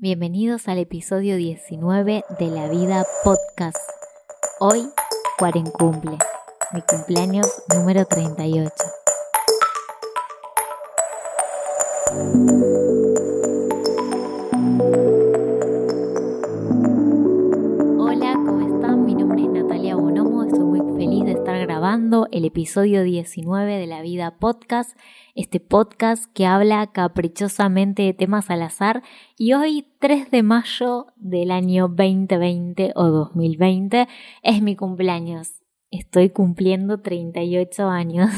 Bienvenidos al episodio 19 de La Vida Podcast. Hoy, cumple, mi cumpleaños número 38. El episodio 19 de La Vida Podcast, este podcast que habla caprichosamente de temas al azar y hoy 3 de mayo del año 2020 o 2020 es mi cumpleaños. Estoy cumpliendo 38 años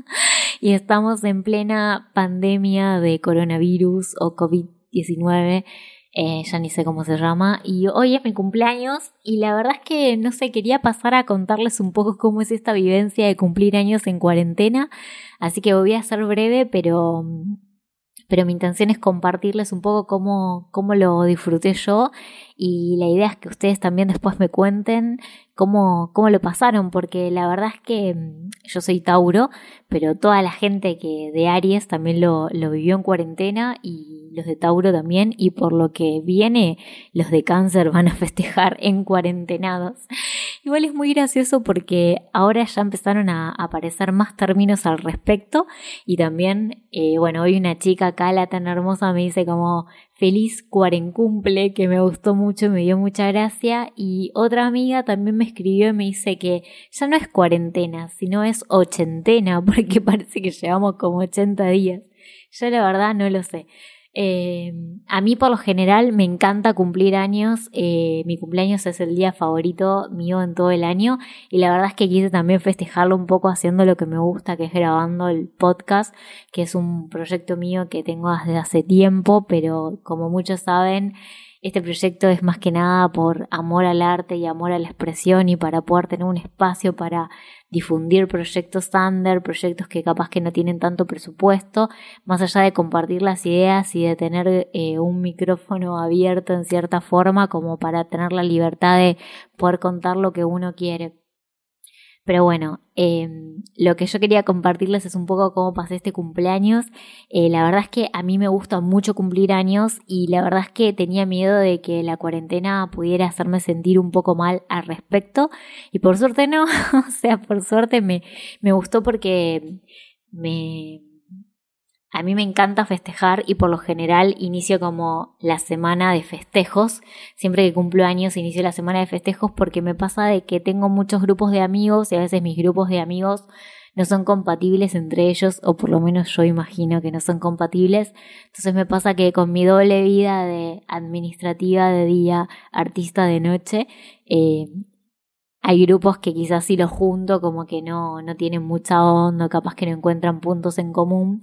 y estamos en plena pandemia de coronavirus o COVID-19 eh, ya ni sé cómo se llama, y hoy es mi cumpleaños y la verdad es que no sé, quería pasar a contarles un poco cómo es esta vivencia de cumplir años en cuarentena, así que voy a ser breve, pero, pero mi intención es compartirles un poco cómo, cómo lo disfruté yo y la idea es que ustedes también después me cuenten cómo, cómo lo pasaron, porque la verdad es que mm, yo soy Tauro, pero toda la gente que de Aries también lo, lo vivió en cuarentena y los de Tauro también, y por lo que viene, los de Cáncer van a festejar en cuarentenados. Igual es muy gracioso porque ahora ya empezaron a aparecer más términos al respecto y también, eh, bueno, hoy una chica acá, la tan hermosa, me dice como feliz cuarencumple, que me gustó mucho me dio mucha gracia. Y otra amiga también me escribió y me dice que ya no es cuarentena, sino es ochentena, porque parece que llevamos como 80 días. Yo la verdad no lo sé. Eh, a mí por lo general me encanta cumplir años, eh, mi cumpleaños es el día favorito mío en todo el año. Y la verdad es que quise también festejarlo un poco haciendo lo que me gusta, que es grabando el podcast, que es un proyecto mío que tengo desde hace tiempo, pero como muchos saben, este proyecto es más que nada por amor al arte y amor a la expresión y para poder tener un espacio para difundir proyectos under, proyectos que capaz que no tienen tanto presupuesto, más allá de compartir las ideas y de tener eh, un micrófono abierto en cierta forma como para tener la libertad de poder contar lo que uno quiere. Pero bueno, em, lo que yo quería compartirles es un poco cómo pasé este cumpleaños. Eh, la verdad es que a mí me gusta mucho cumplir años y la verdad es que tenía miedo de que la cuarentena pudiera hacerme sentir un poco mal al respecto. Y por suerte no, o sea, por suerte me, me gustó porque me, a mí me encanta festejar y por lo general inicio como la semana de festejos. Siempre que cumplo años inicio la semana de festejos porque me pasa de que tengo muchos grupos de amigos y a veces mis grupos de amigos no son compatibles entre ellos o por lo menos yo imagino que no son compatibles. Entonces me pasa que con mi doble vida de administrativa de día, artista de noche, eh, hay grupos que quizás si los junto como que no, no tienen mucha onda, capaz que no encuentran puntos en común.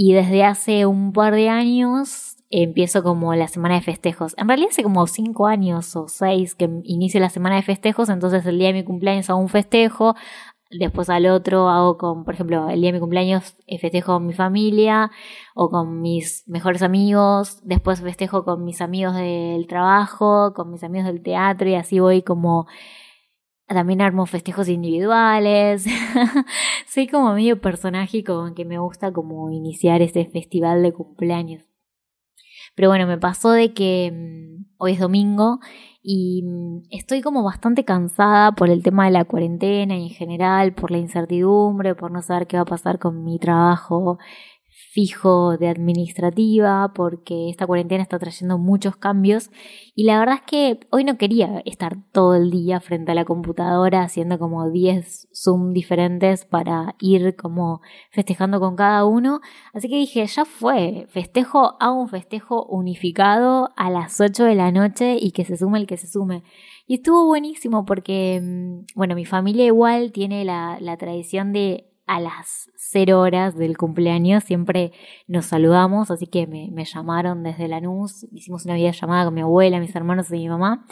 Y desde hace un par de años empiezo como la semana de festejos. En realidad hace como cinco años o seis que inicio la semana de festejos, entonces el día de mi cumpleaños hago un festejo, después al otro hago con, por ejemplo, el día de mi cumpleaños eh, festejo con mi familia o con mis mejores amigos, después festejo con mis amigos del trabajo, con mis amigos del teatro y así voy como también armo festejos individuales. Soy como medio personaje como que me gusta como iniciar ese festival de cumpleaños. Pero bueno, me pasó de que mm, hoy es domingo y mm, estoy como bastante cansada por el tema de la cuarentena y en general por la incertidumbre, por no saber qué va a pasar con mi trabajo fijo de administrativa porque esta cuarentena está trayendo muchos cambios y la verdad es que hoy no quería estar todo el día frente a la computadora haciendo como 10 Zoom diferentes para ir como festejando con cada uno, así que dije, ya fue, festejo, hago un festejo unificado a las 8 de la noche y que se sume el que se sume. Y estuvo buenísimo porque, mm, bueno, mi familia igual tiene la tradición de a las cero horas del cumpleaños siempre nos saludamos, así que me, llamaron desde Lanús, hicimos una videollamada con mi abuela, mis hermanos y mi mamá.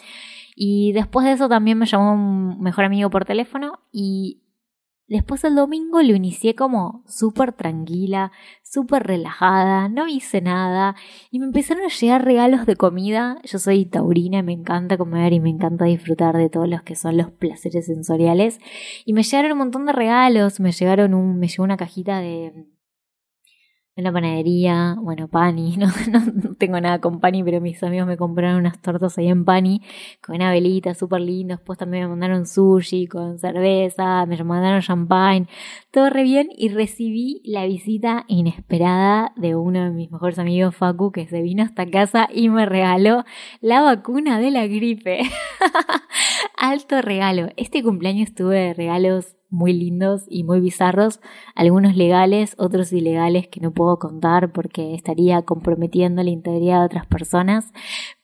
Y después de eso también me llamó un mejor amigo por teléfono Después el domingo lo inicié como súper tranquila, súper relajada, no hice nada y me empezaron a llegar regalos de comida. Yo soy taurina, me encanta comer y me encanta disfrutar de todos los que son los placeres sensoriales. Y me llegaron un montón de regalos, me llegaron un, me llegó una cajita de en la panadería, bueno, Pani, no, no, tengo nada con Pani, pero mis amigos me compraron unas tortas ahí en Pani con una velita súper linda, después también me mandaron sushi con cerveza, me mandaron champagne, todo re bien y recibí la visita inesperada de uno de mis mejores amigos, Facu, que se vino hasta casa y me regaló la vacuna de la gripe. Alto regalo. Este cumpleaños tuve regalos muy lindos y muy bizarros, algunos legales, otros ilegales que no puedo contar porque estaría comprometiendo la integridad de otras personas,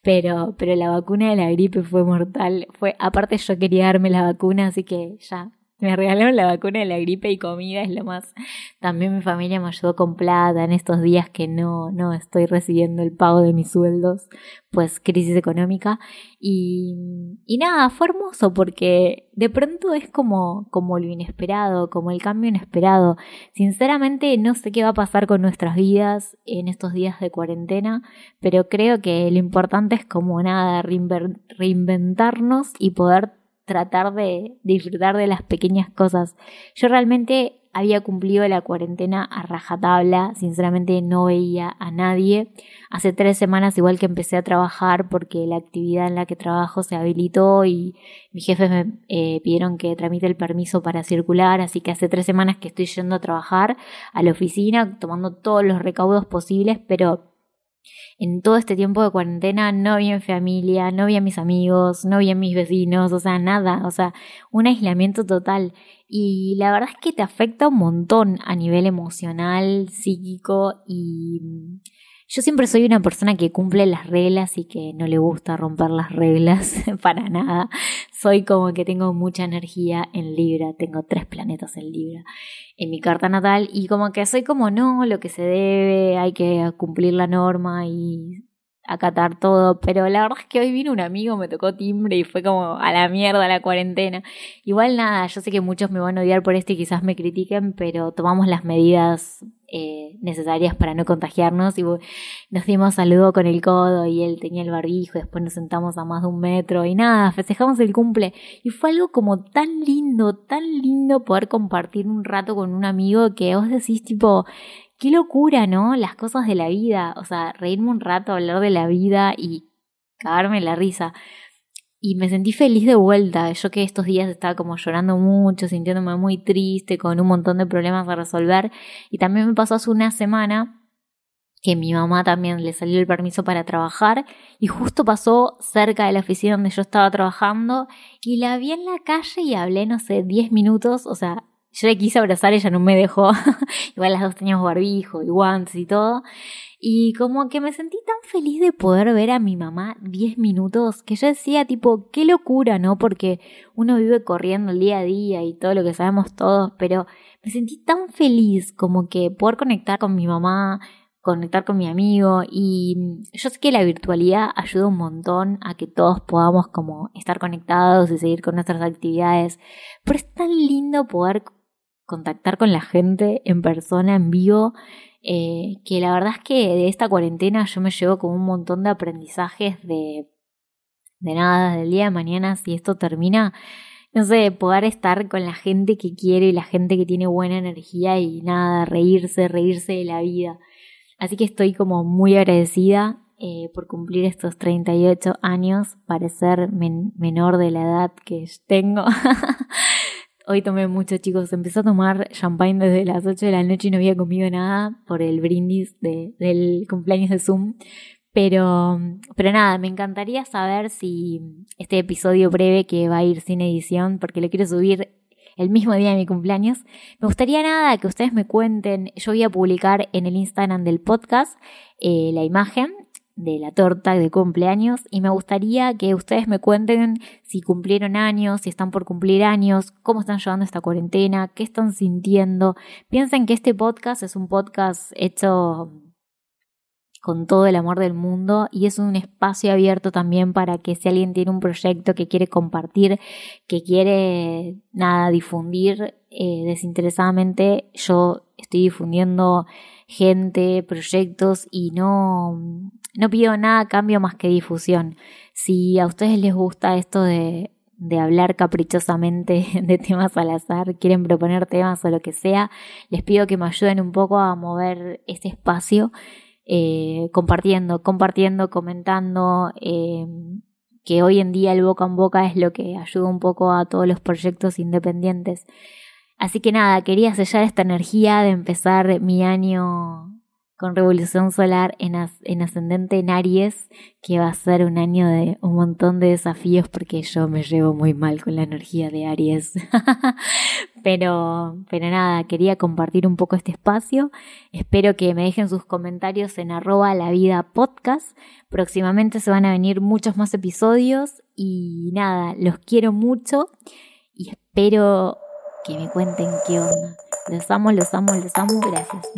pero, pero la vacuna de la gripe fue mortal, fue, aparte yo quería darme la vacuna, así que ya me regalaron la vacuna de la gripe y comida, es lo más. También mi familia me ayudó con plata en estos días que no, no estoy recibiendo el pago de mis sueldos, pues crisis económica. Y, y nada, fue hermoso porque de pronto es como, como lo inesperado, como el cambio inesperado. Sinceramente no sé qué va a pasar con nuestras vidas en estos días de cuarentena, pero creo que lo importante es como nada, reinventarnos y poder tratar de disfrutar de las pequeñas cosas. Yo realmente había cumplido la cuarentena a rajatabla, sinceramente no veía a nadie. Hace tres semanas igual que empecé a trabajar porque la actividad en la que trabajo se habilitó y mis jefes me eh, pidieron que tramite el permiso para circular, así que hace tres semanas que estoy yendo a trabajar a la oficina, tomando todos los recaudos posibles, pero en todo este tiempo de cuarentena no vi a mi familia, no vi a mis amigos, no vi a mis vecinos, o sea, nada, o sea, un aislamiento total. Y la verdad es que te afecta un montón a nivel emocional, psíquico y yo siempre soy una persona que cumple las reglas y que no le gusta romper las reglas para nada. Soy como que tengo mucha energía en Libra, tengo tres planetas en Libra en mi carta natal y como que soy como no, lo que se debe, hay que cumplir la norma y acatar todo, pero la verdad es que hoy vino un amigo, me tocó timbre y fue como a la mierda la cuarentena. Igual nada, yo sé que muchos me van a odiar por esto y quizás me critiquen, pero tomamos las medidas eh, necesarias para no contagiarnos y nos dimos saludo con el codo y él tenía el barbijo, después nos sentamos a más de un metro y nada, festejamos el cumple y fue algo como tan lindo, tan lindo poder compartir un rato con un amigo que vos decís tipo, qué locura, ¿no? Las cosas de la vida, o sea, reírme un rato, hablar de la vida y cagarme la risa. Y me sentí feliz de vuelta. Yo que estos días estaba como llorando mucho, sintiéndome muy triste, con un montón de problemas a resolver. Y también me pasó hace una semana que mi mamá también le salió el permiso para trabajar y justo pasó cerca de la oficina donde yo estaba trabajando y la vi en la calle y hablé, no sé, 10 minutos, o sea, yo le quise abrazar, ella no me dejó, igual las dos teníamos barbijo y guantes y todo, y como que me sentí tan feliz de poder ver a mi mamá 10 minutos que yo decía tipo, qué locura, ¿no? Porque uno vive corriendo el día a día y todo lo que sabemos todos, pero me sentí tan feliz como que poder conectar con mi mamá, conectar con mi amigo. Y yo sé que la virtualidad ayuda un montón a que todos podamos como estar conectados y seguir con nuestras actividades, pero es tan lindo poder contactar con la gente en persona, en vivo, eh, que la verdad es que de esta cuarentena yo me llevo como un montón de aprendizajes de, de nada, del día de mañana, si esto termina, no sé, poder estar con la gente que quiere y la gente que tiene buena energía y nada, reírse, reírse de la vida. Así que estoy como muy agradecida eh, por cumplir estos 38 años, parecer menor de la edad que tengo. Hoy tomé mucho, chicos. Empecé a tomar champagne desde las 8 de la noche y no había comido nada por el brindis de, del cumpleaños de Zoom. Pero, pero nada, me encantaría saber si este episodio breve que va a ir sin edición, porque lo quiero subir el mismo día de mi cumpleaños, me gustaría nada que ustedes me cuenten. Yo voy a publicar en el Instagram del podcast eh, la imagen de la torta de cumpleaños y me gustaría que ustedes me cuenten si cumplieron años, si están por cumplir años, cómo están llevando esta cuarentena, qué están sintiendo. Piensen que este podcast es un podcast hecho con todo el amor del mundo y es un espacio abierto también para que si alguien tiene un proyecto que quiere compartir, que quiere nada difundir eh, desinteresadamente, yo estoy difundiendo gente, proyectos y no, no pido nada cambio más que difusión. Si a ustedes les gusta esto de, de hablar caprichosamente de temas al azar, quieren proponer temas o lo que sea, les pido que me ayuden un poco a mover este espacio, eh, compartiendo, compartiendo, comentando, eh, que hoy en día el boca en boca es lo que ayuda un poco a todos los proyectos independientes. Así que nada, quería sellar esta energía de empezar mi año con revolución solar en, ascendente en Aries, que va a ser un año de un montón de desafíos porque yo me llevo muy mal con la energía de Aries. pero, pero nada, quería compartir un poco este espacio. Espero que me dejen sus comentarios en arroba la vida podcast. Próximamente se van a venir muchos más episodios y nada, los quiero mucho y espero que me cuenten qué onda. Los amo, los amo, los amo. Gracias.